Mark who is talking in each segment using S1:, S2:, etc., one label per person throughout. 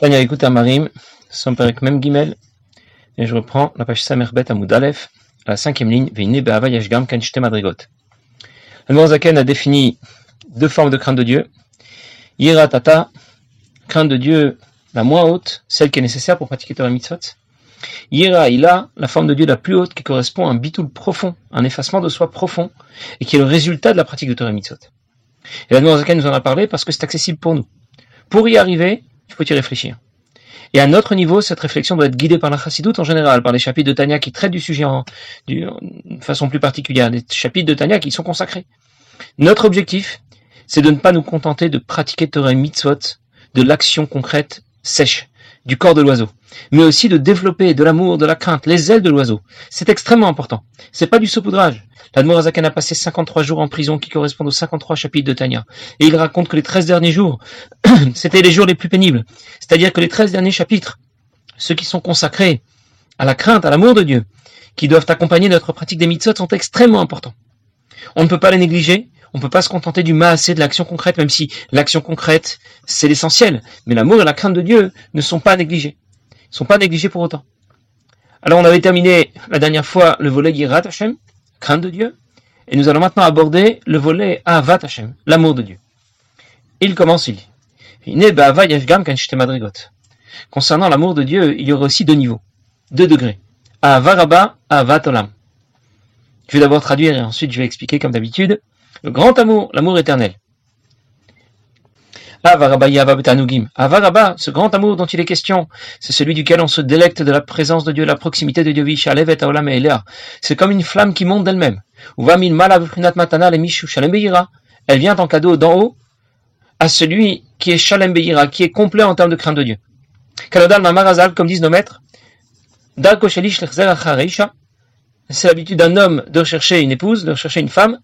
S1: Tania écoute Marim, son père même Gimel, et je reprends la page Samerbet à Moudalef, à la cinquième ligne, Veine Be'ava Yashgam Kanchte Madrigot. Le Zaken a défini deux formes de crainte de Dieu. Yira Tata, crainte de Dieu la moins haute, celle qui est nécessaire pour pratiquer Torah Mitzvot. Yira Ila, la forme de Dieu la plus haute qui correspond à un bitoul profond, un effacement de soi profond, et qui est le résultat de la pratique de Torah Mitzvot. Et la Zaken nous en a parlé parce que c'est accessible pour nous. Pour y arriver, il faut y réfléchir. Et à notre niveau, cette réflexion doit être guidée par la chassidoute en général, par les chapitres de Tania qui traitent du sujet en, façon plus particulière, des chapitres de Tania qui sont consacrés. Notre objectif, c'est de ne pas nous contenter de pratiquer Torah mitzvot, de l'action concrète sèche, du corps de l'oiseau, mais aussi de développer de l'amour, de la crainte, les ailes de l'oiseau. C'est extrêmement important. C'est pas du saupoudrage. L'Admorazakan a passé 53 jours en prison qui correspondent aux 53 chapitres de Tania. Et il raconte que les 13 derniers jours, c'était les jours les plus pénibles. C'est-à-dire que les 13 derniers chapitres, ceux qui sont consacrés à la crainte, à l'amour de Dieu, qui doivent accompagner notre pratique des mitzvot sont extrêmement importants. On ne peut pas les négliger, on ne peut pas se contenter du maasé de l'action concrète, même si l'action concrète, c'est l'essentiel. Mais l'amour et la crainte de Dieu ne sont pas négligés. Ils ne sont pas négligés pour autant. Alors on avait terminé la dernière fois le volet Yirat Hashem, crainte de Dieu, et nous allons maintenant aborder le volet Avat Hashem, l'amour de Dieu. Il commence, il dit, Concernant l'amour de Dieu, il y aura aussi deux niveaux, deux degrés. Avaraba, Avat Olam. Je vais d'abord traduire et ensuite je vais expliquer comme d'habitude. Le grand amour, l'amour éternel. Avaraba, ce grand amour dont il est question, c'est celui duquel on se délecte de la présence de Dieu, la proximité de Dieu. C'est comme une flamme qui monte d'elle-même. Elle vient en cadeau d'en haut à celui qui est Shalem qui est complet en termes de crainte de Dieu. comme disent nos maîtres, c'est l'habitude d'un homme de rechercher une épouse, de rechercher une femme.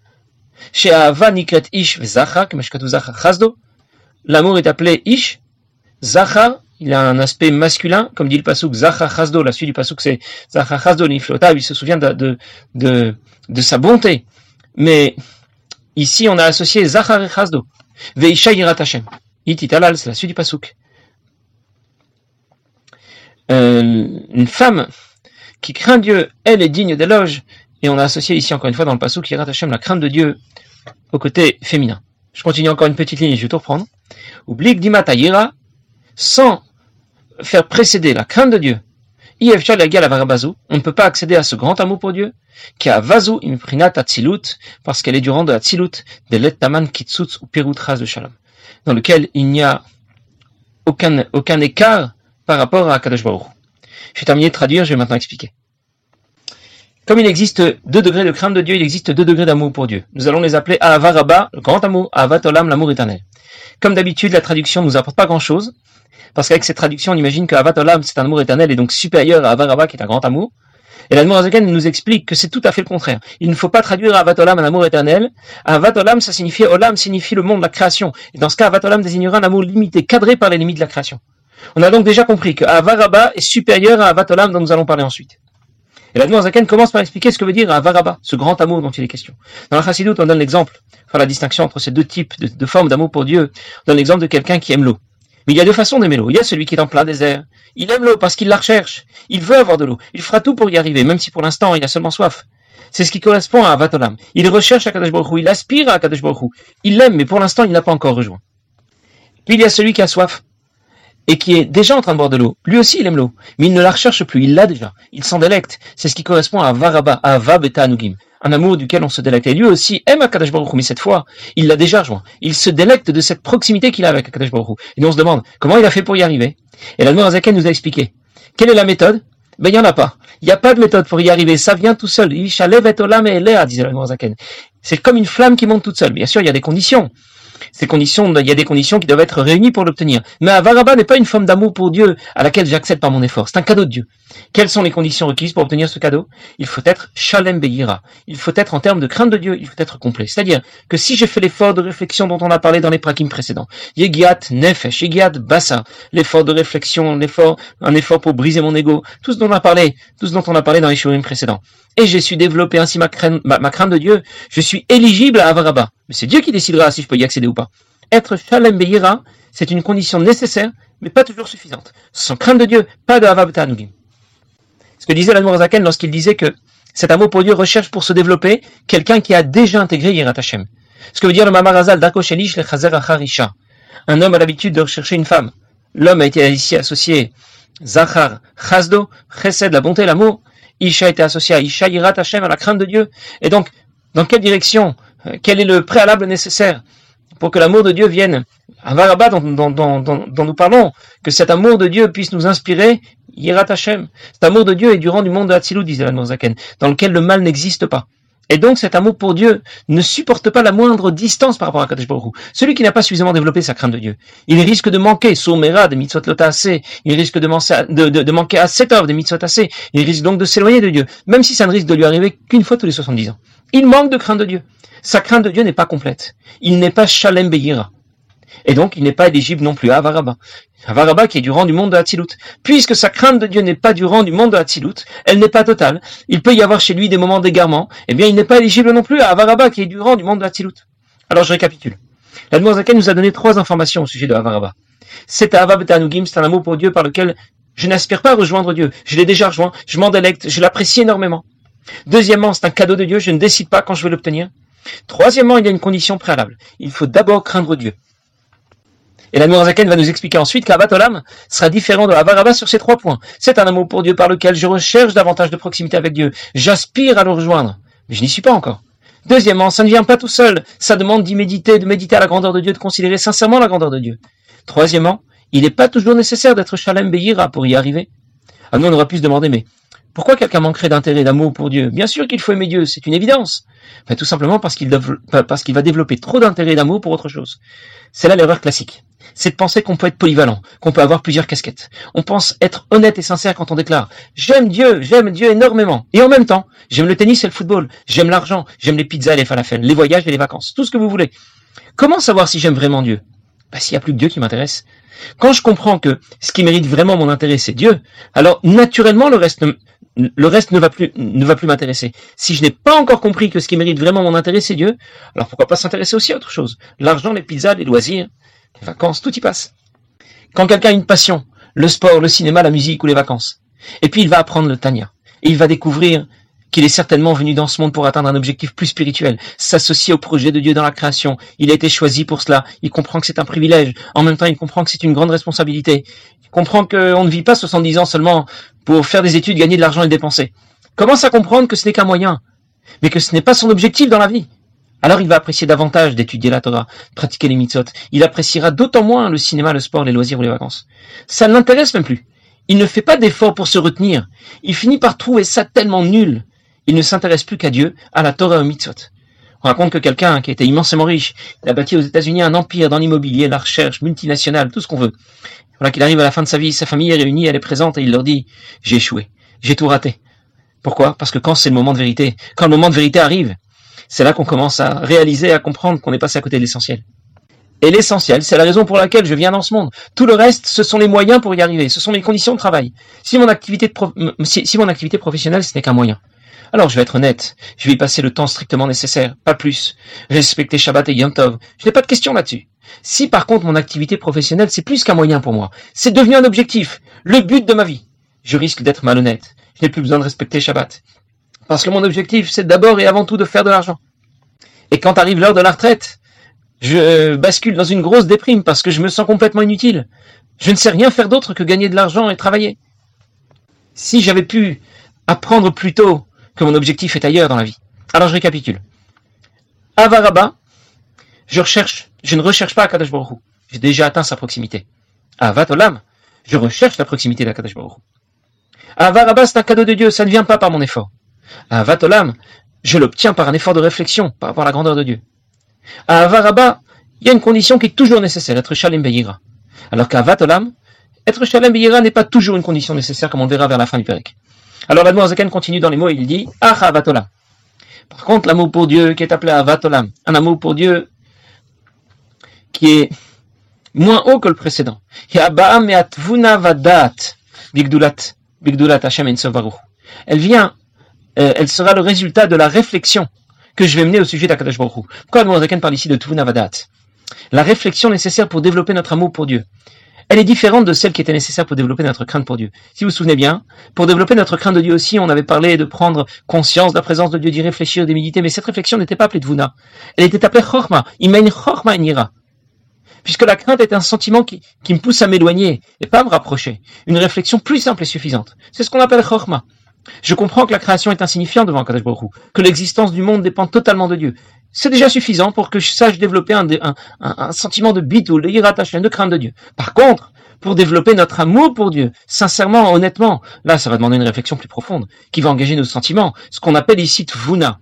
S1: Chez Nikret Ish L'amour est appelé Ish. Zachar, il a un aspect masculin, comme dit le pasuk Zachar Chazdo. La suite du pasuk c'est Zachar Chazdo Niflota. Il se souvient de, de, de, sa bonté. Mais ici, on a associé Zachar et Chazdo. Veisha Yirat Hashem. Ititalal, c'est la suite du pasuk. Euh, une femme qui craint Dieu, elle est digne d'éloge. Et on a associé ici encore une fois dans le passage qui Hashem la crainte de Dieu au côté féminin. Je continue encore une petite ligne et je vais tout reprendre. Oublie Dimatayira, sans faire précéder la crainte de Dieu. On ne peut pas accéder à ce grand amour pour Dieu, qui a vazu imprinat atzilut, parce qu'elle est du rang de atzilut, de l'ettaman kitsutz ou pirutras de shalom, dans lequel il n'y a aucun, écart par rapport à Kadosh Baruch. Je vais terminer de traduire, je vais maintenant expliquer. Comme il existe deux degrés de crainte de Dieu, il existe deux degrés d'amour pour Dieu. Nous allons les appeler Avaraba, le grand amour, Avatolam, l'amour éternel. Comme d'habitude, la traduction ne nous apporte pas grand-chose, parce qu'avec cette traduction, on imagine que Avatolam, c'est un amour éternel et donc supérieur à Avaraba, qui est un grand amour. Et l'Admour Azaken nous explique que c'est tout à fait le contraire. Il ne faut pas traduire Avatolam un amour éternel. Avatolam, ça signifie, Olam signifie le monde, la création. Et dans ce cas, Avatolam désignera un amour limité, cadré par les limites de la création. On a donc déjà compris que Avaraba est supérieur à Avatolam dont nous allons parler ensuite. Et la Zaken commence par expliquer ce que veut dire Avaraba, ce grand amour dont il est question. Dans la Chassidoute, on donne l'exemple, enfin la distinction entre ces deux types de, formes d'amour pour Dieu. On donne l'exemple de quelqu'un qui aime l'eau. Mais il y a deux façons d'aimer l'eau. Il y a celui qui est en plein désert. Il aime l'eau parce qu'il la recherche. Il veut avoir de l'eau. Il fera tout pour y arriver, même si pour l'instant il a seulement soif. C'est ce qui correspond à Avatolam. Il recherche Akadosh Baruch il aspire à Akadosh Baruch Il l'aime, mais pour l'instant il n'a pas encore rejoint. Puis il y a celui qui a soif et qui est déjà en train de boire de l'eau, lui aussi il aime l'eau, mais il ne la recherche plus, il l'a déjà, il s'en délecte. C'est ce qui correspond à Varaba, à Vabeta Anugim, un amour duquel on se délecte. Et lui aussi aime Akadosh Baruch mais cette fois, il l'a déjà rejoint. Il se délecte de cette proximité qu'il a avec Akadosh Baruch Et nous on se demande, comment il a fait pour y arriver Et la Zaken nous a expliqué. Quelle est la méthode? Ben, il n'y en a pas. Il n'y a pas de méthode pour y arriver. Ça vient tout seul. disait la Zaken. C'est comme une flamme qui monte toute seule. Bien sûr, il y a des conditions. Ces conditions, il y a des conditions qui doivent être réunies pour l'obtenir. Mais Avaraba n'est pas une forme d'amour pour Dieu à laquelle j'accepte par mon effort. C'est un cadeau de Dieu. Quelles sont les conditions requises pour obtenir ce cadeau? Il faut être Shalem Begira. Il faut être en termes de crainte de Dieu, il faut être complet. C'est-à-dire que si j'ai fait l'effort de réflexion dont on a parlé dans les prakim précédents, Yegiat Nefesh, Yegiat Bassa, l'effort de réflexion, l'effort, un effort pour briser mon ego, tout ce dont on a parlé, tout ce dont on a parlé dans les shurim précédents. Et j'ai su développer ainsi ma crainte, ma, crainte de Dieu, je suis éligible à Avaraba. Mais c'est Dieu qui décidera si je peux y accéder ou pas. être Shalem Beira, c'est une condition nécessaire, mais pas toujours suffisante. Sans crainte de Dieu, pas de Havab Ce que disait l'Admorazaken lorsqu'il disait que cet amour pour Dieu recherche pour se développer quelqu'un qui a déjà intégré Yirat Hashem. Ce que veut dire le Mamarazal d'Akoshelish le Chazer Acharisha. Un homme a l'habitude de rechercher une femme. L'homme a été ici associé Zachar, Chazdo, Chesed, la bonté, l'amour. Isha a été associé à Isha, Yirat Hashem, à la crainte de Dieu. Et donc, dans quelle direction euh, Quel est le préalable nécessaire pour que l'amour de Dieu vienne Un varaba dont, dont, nous parlons, que cet amour de Dieu puisse nous inspirer, Yirat Hashem. Cet amour de Dieu est durant du monde de Hatzilou, disait la Zaken, dans lequel le mal n'existe pas. Et donc cet amour pour Dieu ne supporte pas la moindre distance par rapport à Kadesh Baruch Celui qui n'a pas suffisamment développé sa crainte de Dieu, il risque de manquer Somera de mitzvot il risque de, de, de, de manquer à assez, il risque donc de s'éloigner de Dieu, même si ça ne risque de lui arriver qu'une fois tous les 70 ans. Il manque de crainte de Dieu. Sa crainte de Dieu n'est pas complète. Il n'est pas Shalem Beyira. Et donc, il n'est pas éligible non plus à Avaraba. Avaraba qui est du rang du monde de Hatzilut. Puisque sa crainte de Dieu n'est pas du rang du monde de Hatzilut, elle n'est pas totale. Il peut y avoir chez lui des moments d'égarement. Eh bien, il n'est pas éligible non plus à Avaraba qui est du rang du monde de Hatzilut. Alors, je récapitule. La nous a donné trois informations au sujet de Avaraba. C'est Avav Tanugim, c'est un amour pour Dieu par lequel je n'aspire pas à rejoindre Dieu. Je l'ai déjà rejoint, je m'en délecte, je l'apprécie énormément. Deuxièmement, c'est un cadeau de Dieu, je ne décide pas quand je vais l'obtenir. Troisièmement, il y a une condition préalable. Il faut d'abord craindre Dieu. Et la Zaken va nous expliquer ensuite qu'Abatolam sera différent de Avaraba sur ces trois points. C'est un amour pour Dieu par lequel je recherche davantage de proximité avec Dieu. J'aspire à le rejoindre. Mais je n'y suis pas encore. Deuxièmement, ça ne vient pas tout seul. Ça demande d'y méditer, de méditer à la grandeur de Dieu, de considérer sincèrement la grandeur de Dieu. Troisièmement, il n'est pas toujours nécessaire d'être Shalem Beyira pour y arriver. Ah, nous, on aurait pu se demander, mais pourquoi quelqu'un manquerait d'intérêt, d'amour pour Dieu? Bien sûr qu'il faut aimer Dieu, c'est une évidence. Mais tout simplement parce qu'il parce qu'il va développer trop d'intérêt et d'amour pour autre chose. C'est là l'erreur classique. C'est de penser qu'on peut être polyvalent, qu'on peut avoir plusieurs casquettes. On pense être honnête et sincère quand on déclare j'aime Dieu, j'aime Dieu énormément. Et en même temps, j'aime le tennis et le football, j'aime l'argent, j'aime les pizzas et les falafels, les voyages et les vacances, tout ce que vous voulez. Comment savoir si j'aime vraiment Dieu? Bah, S'il n'y a plus que Dieu qui m'intéresse. Quand je comprends que ce qui mérite vraiment mon intérêt, c'est Dieu, alors naturellement le reste, le reste ne va plus, ne va plus m'intéresser. Si je n'ai pas encore compris que ce qui mérite vraiment mon intérêt, c'est Dieu, alors pourquoi pas s'intéresser aussi à autre chose? L'argent, les pizzas, les loisirs, les vacances, tout y passe. Quand quelqu'un a une passion, le sport, le cinéma, la musique ou les vacances, et puis il va apprendre le Tanya, et il va découvrir qu'il est certainement venu dans ce monde pour atteindre un objectif plus spirituel, s'associer au projet de Dieu dans la création. Il a été choisi pour cela. Il comprend que c'est un privilège. En même temps, il comprend que c'est une grande responsabilité. Il comprend qu'on ne vit pas 70 ans seulement pour faire des études, gagner de l'argent et dépenser. Commence à comprendre que ce n'est qu'un moyen, mais que ce n'est pas son objectif dans la vie. Alors il va apprécier davantage d'étudier la Torah, pratiquer les mitzvot. Il appréciera d'autant moins le cinéma, le sport, les loisirs ou les vacances. Ça ne l'intéresse même plus. Il ne fait pas d'efforts pour se retenir. Il finit par trouver ça tellement nul il ne s'intéresse plus qu'à Dieu, à la Torah et au mitzvot. On raconte que quelqu'un qui était immensément riche, il a bâti aux États-Unis un empire dans l'immobilier, la recherche, multinationale, tout ce qu'on veut. Voilà qu'il arrive à la fin de sa vie, sa famille est réunie, elle est présente et il leur dit j'ai échoué, j'ai tout raté. Pourquoi? Parce que quand c'est le moment de vérité, quand le moment de vérité arrive, c'est là qu'on commence à réaliser, à comprendre qu'on est passé à côté de l'essentiel. Et l'essentiel, c'est la raison pour laquelle je viens dans ce monde. Tout le reste, ce sont les moyens pour y arriver, ce sont les conditions de travail. Si mon activité, si mon activité professionnelle, ce n'est qu'un moyen, alors je vais être honnête, je vais y passer le temps strictement nécessaire, pas plus. Respecter Shabbat et Yom Tov, je n'ai pas de question là-dessus. Si par contre mon activité professionnelle c'est plus qu'un moyen pour moi, c'est devenu un objectif, le but de ma vie, je risque d'être malhonnête. Je n'ai plus besoin de respecter Shabbat. Parce que mon objectif c'est d'abord et avant tout de faire de l'argent. Et quand arrive l'heure de la retraite, je bascule dans une grosse déprime parce que je me sens complètement inutile. Je ne sais rien faire d'autre que gagner de l'argent et travailler. Si j'avais pu apprendre plus tôt que mon objectif est ailleurs dans la vie. Alors je récapitule. Avaraba, je recherche, je ne recherche pas Akadosh Baruch J'ai déjà atteint sa proximité. Avatolam, je recherche la proximité d'Akadosh Baruch Avaraba, c'est un cadeau de Dieu, ça ne vient pas par mon effort. Avatolam, je l'obtiens par un effort de réflexion, par rapport à la grandeur de Dieu. Avaraba, il y a une condition qui est toujours nécessaire, être Shalem Beyira. Alors qu'Avatolam, être Shalem Beyira n'est pas toujours une condition nécessaire, comme on verra vers la fin du Pérec. Alors la Zaken continue dans les mots, il dit Ah Vatolam. Par contre, l'amour pour Dieu qui est appelé Avatolam, un amour pour Dieu qui est moins haut que le précédent. Elle vient, euh, elle sera le résultat de la réflexion que je vais mener au sujet d'Akadosh Baruch Pourquoi le Zaken parle ici de Tvuna Vadat la réflexion nécessaire pour développer notre amour pour Dieu, elle est différente de celle qui était nécessaire pour développer notre crainte pour Dieu. Si vous vous souvenez bien, pour développer notre crainte de Dieu aussi, on avait parlé de prendre conscience de la présence de Dieu, d'y réfléchir, d'y méditer, mais cette réflexion n'était pas appelée Dvuna. Elle était appelée Chorma. Imain Chorma Nira. Puisque la crainte est un sentiment qui, me pousse à m'éloigner et pas à me rapprocher. Une réflexion plus simple et suffisante. C'est ce qu'on appelle Chorma. Je comprends que la création est insignifiante devant Kadosh Baruch que l'existence du monde dépend totalement de Dieu. C'est déjà suffisant pour que je sache développer un, sentiment de bitou, de de crainte de Dieu. Par contre, pour développer notre amour pour Dieu, sincèrement, honnêtement, là, ça va demander une réflexion plus profonde, qui va engager nos sentiments, ce qu'on appelle ici tvuna.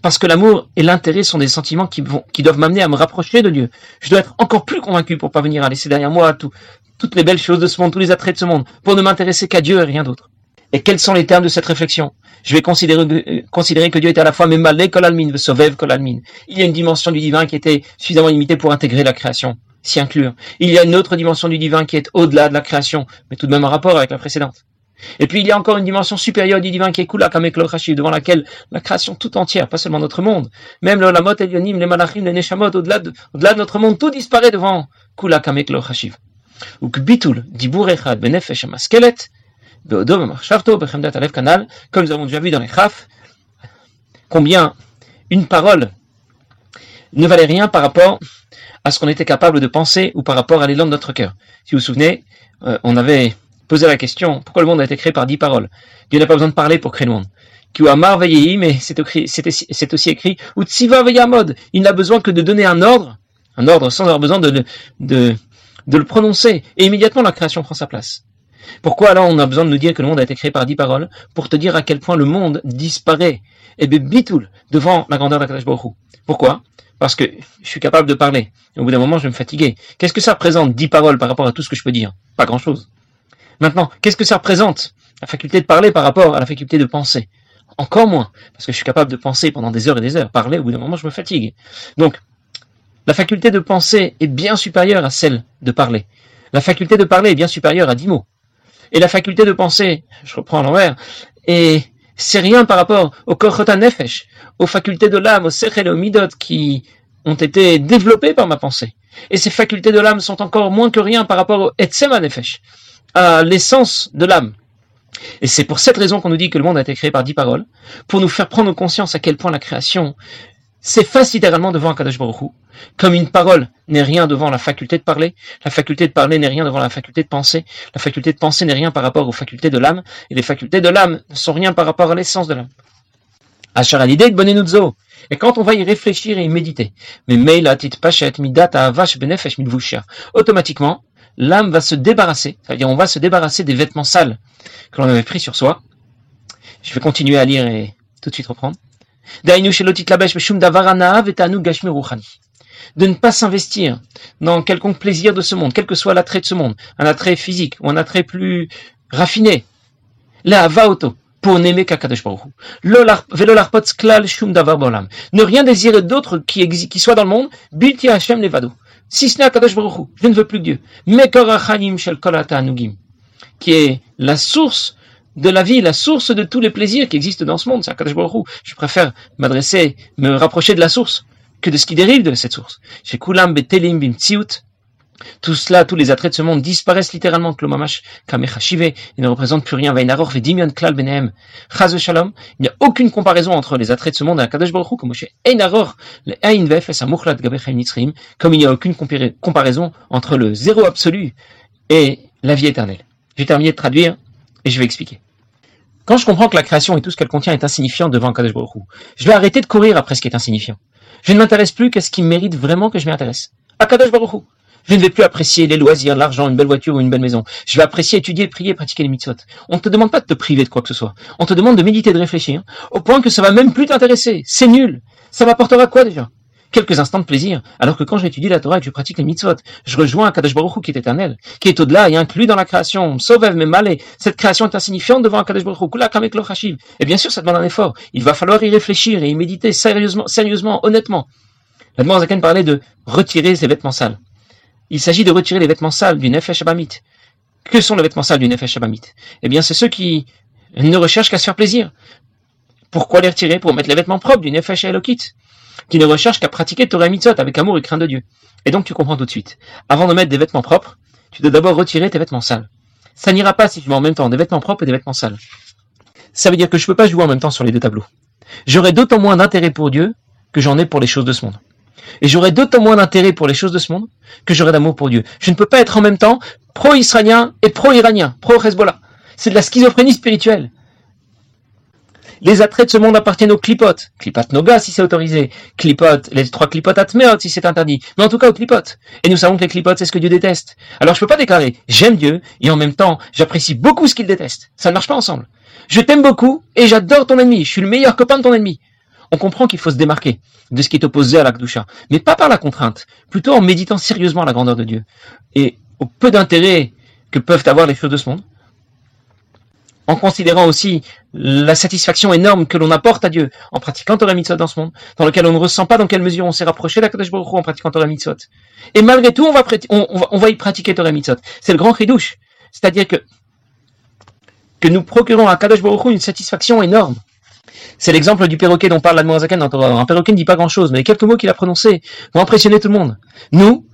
S1: Parce que l'amour et l'intérêt sont des sentiments qui, vont, qui doivent m'amener à me rapprocher de Dieu. Je dois être encore plus convaincu pour pas venir à laisser derrière moi toutes les belles choses de ce monde, tous les attraits de ce monde, pour ne m'intéresser qu'à Dieu et rien d'autre. Et quels sont les termes de cette réflexion? Je vais considérer, que Dieu est à la fois Memalé Kolalmin, Vesovev Kolalmin. Il y a une dimension du divin qui était suffisamment limitée pour intégrer la création, s'y inclure. Il y a une autre dimension du divin qui est au-delà de la création, mais tout de même en rapport avec la précédente. Et puis il y a encore une dimension supérieure du divin qui est Kula Kameklokrashi, devant laquelle la création tout entière, pas seulement notre monde, même le Lamot Elionim, les Malachim, les Neshamot, au-delà de, au-delà de notre monde, tout disparaît devant Kula Kameklokrashi. Ou Kbitul, Dibur Echad, Benefesh, Maskelet, comme nous avons déjà vu dans les Khaf, combien une parole ne valait rien par rapport à ce qu'on était capable de penser ou par rapport à l'élan de notre cœur. Si vous vous souvenez, euh, on avait posé la question, pourquoi le monde a été créé par dix paroles? Dieu n'a pas besoin de parler pour créer le monde. mais c'est aussi écrit, il n'a besoin que de donner un ordre, un ordre sans avoir besoin de, de, de le prononcer, et immédiatement la création prend sa place. Pourquoi alors on a besoin de nous dire que le monde a été créé par dix paroles Pour te dire à quel point le monde disparaît, et bitoul, devant la grandeur d'Akadosh Baruch Pourquoi? Parce que je suis capable de parler. au bout d'un moment, je vais me fatiguer. Qu'est-ce que ça représente, dix paroles par rapport à tout ce que je peux dire? Pas grand-chose. Maintenant, qu'est-ce que ça représente La faculté de parler par rapport à la faculté de penser? Encore moins, parce que je suis capable de penser pendant des heures et des heures. Parler, au bout d'un moment, je me fatigue. Donc, la faculté de penser est bien supérieure à celle de parler. La faculté de parler est bien supérieure à dix mots. Et la faculté de penser, je reprends l'envers, et c'est rien par rapport au korchota nefesh, aux facultés de l'âme, aux sechel et midot qui ont été développées par ma pensée. Et ces facultés de l'âme sont encore moins que rien par rapport au etsema nefesh, à l'essence de l'âme. Et c'est pour cette raison qu'on nous dit que le monde a été créé par dix paroles, pour nous faire prendre conscience à quel point la création s'efface littéralement devant Kadosh Baruch comme une parole n'est rien devant la faculté de parler, la faculté de parler n'est rien devant la faculté de penser, la faculté de penser n'est rien par rapport aux facultés de l'âme, et les facultés de l'âme ne sont rien par rapport à l'essence de l'âme. Achar l'idée Et quand on va y réfléchir et y méditer, mais automatiquement, l'âme va se débarrasser, c'est-à-dire on va se débarrasser des vêtements sales que l'on avait pris sur soi. Je vais continuer à lire et tout de suite reprendre de ne pas s'investir dans quelconque plaisir de ce monde, quel que soit l'attrait de ce monde, un attrait physique ou un attrait plus raffiné. La auto pour n'aimer qu'Akadosh Baruch Ne rien désirer d'autre qui, soit dans le monde, bilti Hashem levado. Si ce n'est Akadosh Baruch je ne veux plus Dieu. Mekorachanim shel qui est la source de la vie, la source de tous les plaisirs qui existent dans ce monde. C'est Akadosh Baruch Je préfère m'adresser, me rapprocher de la source que de ce qui dérive de cette source. Chez Kulam Betelim Bimtsiut, tout cela, tous les attraits de ce monde disparaissent littéralement, Klomamash, Kamechashive, ils ne représentent plus rien, Vainaror, Vedimion, Klal, Benehem, Chaz Shalom, il n'y a aucune comparaison entre les attraits de ce monde et Akadosh Baruch Hu, comme chez Einaror, le Ein Vef, et Samuchlat, Gabechaim Nitzrim, comme il n'y a aucune comparaison entre le zéro absolu et la vie éternelle. J'ai terminé de traduire, et je vais expliquer. Quand je comprends que la création et tout ce qu'elle contient est insignifiant devant Kadosh Baruch je vais arrêter de courir après ce qui est insignifiant. Je ne m'intéresse plus qu'à ce qui mérite vraiment que je m'intéresse. À Kadosh Je ne vais plus apprécier les loisirs, l'argent, une belle voiture ou une belle maison. Je vais apprécier, étudier, prier, pratiquer les mitzvot. On ne te demande pas de te priver de quoi que ce soit. On te demande de méditer, de réfléchir, au point que ça va même plus t'intéresser. C'est nul. Ça m'apportera quoi déjà? Quelques instants de plaisir, alors que quand j'étudie la Torah et que je pratique les mitzvot, je rejoins Kadosh Baruch Hu qui est éternel, qui est au-delà et inclus dans la création, sauvev mais malé, cette création est insignifiante devant Kadosh Baruch Hu, et bien sûr ça demande un effort, il va falloir y réfléchir et y méditer sérieusement, sérieusement, honnêtement. La Zaken parlait de retirer ses vêtements sales. Il s'agit de retirer les vêtements sales du Nefesh Abamit. Que sont les vêtements sales du Nefesh Abamit Eh bien, c'est ceux qui ne recherchent qu'à se faire plaisir. Pourquoi les retirer? Pour mettre les vêtements propres du Nefesh Elokit qui ne recherche qu'à pratiquer Torah Mitzot avec amour et crainte de Dieu. Et donc tu comprends tout de suite. Avant de mettre des vêtements propres, tu dois d'abord retirer tes vêtements sales. Ça n'ira pas si tu mets en même temps des vêtements propres et des vêtements sales. Ça veut dire que je ne peux pas jouer en même temps sur les deux tableaux. J'aurai d'autant moins d'intérêt pour Dieu que j'en ai pour les choses de ce monde. Et j'aurai d'autant moins d'intérêt pour les choses de ce monde que j'aurai d'amour pour Dieu. Je ne peux pas être en même temps pro-israélien et pro-iranien, pro-Hezbollah. C'est de la schizophrénie spirituelle. Les attraits de ce monde appartiennent aux clipotes. Clipotes noga si c'est autorisé. Clipotes, les trois clipotes atmeot si c'est interdit. Mais en tout cas aux clipotes. Et nous savons que les clipotes c'est ce que Dieu déteste. Alors je peux pas déclarer j'aime Dieu et en même temps j'apprécie beaucoup ce qu'il déteste. Ça ne marche pas ensemble. Je t'aime beaucoup et j'adore ton ennemi. Je suis le meilleur copain de ton ennemi. On comprend qu'il faut se démarquer de ce qui est opposé à l'Akdusha, mais pas par la contrainte, plutôt en méditant sérieusement la grandeur de Dieu et au peu d'intérêt que peuvent avoir les choses de ce monde, en considérant aussi la satisfaction énorme que l'on apporte à Dieu en pratiquant Torah Mitzvot dans ce monde, dans lequel on ne ressent pas dans quelle mesure on s'est rapproché d'Akadosh Baruch Hu en pratiquant Torah Mitzvot. Et malgré tout, on va, on, va, y pratiquer Torah Mitzvot. C'est le grand chidouche. C'est-à-dire que, que nous procurons à Kadosh Baruch Hu une satisfaction énorme. C'est l'exemple du perroquet dont parle la Zaken dans Torah. Un perroquet ne dit pas grand-chose, mais quelques mots qu'il a prononcés vont impressionner tout le monde. Nous,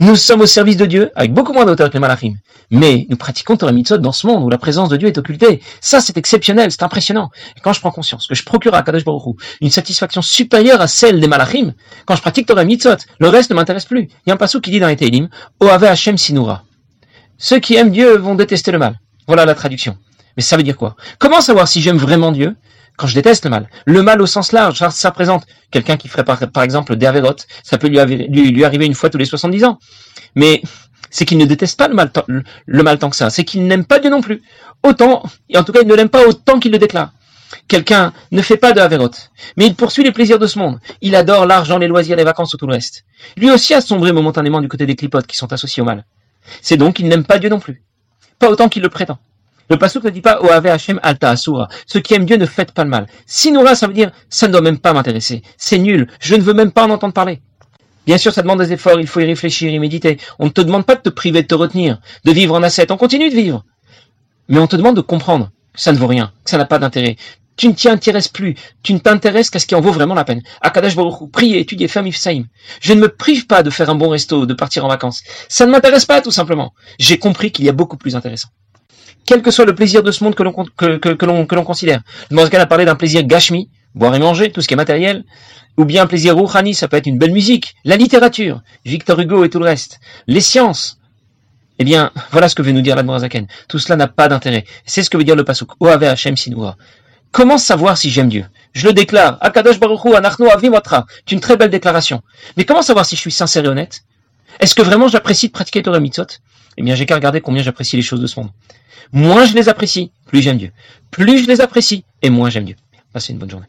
S1: nous sommes au service de Dieu, avec beaucoup moins d'auteur que les malachim. Mais nous pratiquons Torah Mitzvot dans ce monde où la présence de Dieu est occultée. Ça, c'est exceptionnel, c'est impressionnant. Quand je prends conscience que je procure à Kadosh Baruch une satisfaction supérieure à celle des malachim, quand je pratique Torah Mitzvot, le reste ne m'intéresse plus. Il y a un passage qui dit dans les Teilim, Oave Hashem Sinura. Ceux qui aiment Dieu vont détester le mal. Voilà la traduction. Mais ça veut dire quoi? Comment savoir si j'aime vraiment Dieu? Quand je déteste le mal. Le mal au sens large, ça, ça présente quelqu'un qui ferait par, exemple des avérotes, ça peut lui, arriver une fois tous les 70 ans. Mais c'est qu'il ne déteste pas le mal, tant que ça, c'est qu'il n'aime pas Dieu non plus. Autant, et en tout cas il ne l'aime pas autant qu'il le déclare. Quelqu'un ne fait pas de avérote, mais il poursuit les plaisirs de ce monde. Il adore l'argent, les loisirs, les vacances ou tout le reste. Lui aussi a sombré momentanément du côté des clipotes qui sont associés au mal. C'est donc qu'il n'aime pas Dieu non plus. Pas autant qu'il le prétend. Le pasuk ne dit pas Oave Hashem Alta Asura. Ceux qui aiment Dieu ne faites pas le mal. Sinura, ça veut dire ça ne doit même pas m'intéresser. C'est nul. Je ne veux même pas en entendre parler. Bien sûr, ça demande des efforts, il faut y réfléchir, y méditer. On ne te demande pas de te priver, de te retenir, de vivre en asset. On continue de vivre. Mais on te demande de comprendre que ça ne vaut rien, que ça n'a pas d'intérêt. Tu ne t'y intéresses plus. Tu ne t'intéresses qu'à ce qui en vaut vraiment la peine. Akadash Baruch prier, étudier, faire Mifsaïm. Je ne me prive pas de faire un bon resto, de partir en vacances. Ça ne m'intéresse pas, tout simplement. J'ai compris qu'il y a beaucoup plus intéressant quel que soit le plaisir de ce monde que l'on que, l'on que l'on considère. Le a parlé d'un plaisir gashmi, boire et manger, tout ce qui est matériel, ou bien un plaisir rouhani, ça peut être une belle musique, la littérature, Victor Hugo et tout le reste, les sciences. Eh bien, voilà ce que veut nous dire l'Admorazaken. Tout cela n'a pas d'intérêt. C'est ce que veut dire le pasuk. Oave Hashem Sinura. Comment savoir si j'aime Dieu? Je le déclare. Akadosh Baruchu Anachnu Avimatra. C'est une très belle déclaration. Mais comment savoir si je suis sincère et honnête? Est-ce que vraiment j'apprécie de pratiquer Torah Mitzot Eh bien, j'ai qu'à regarder combien j'apprécie les choses de ce monde. Moins je les apprécie, plus j'aime Dieu. Plus je les apprécie, et moins j'aime Dieu. Passez une bonne journée.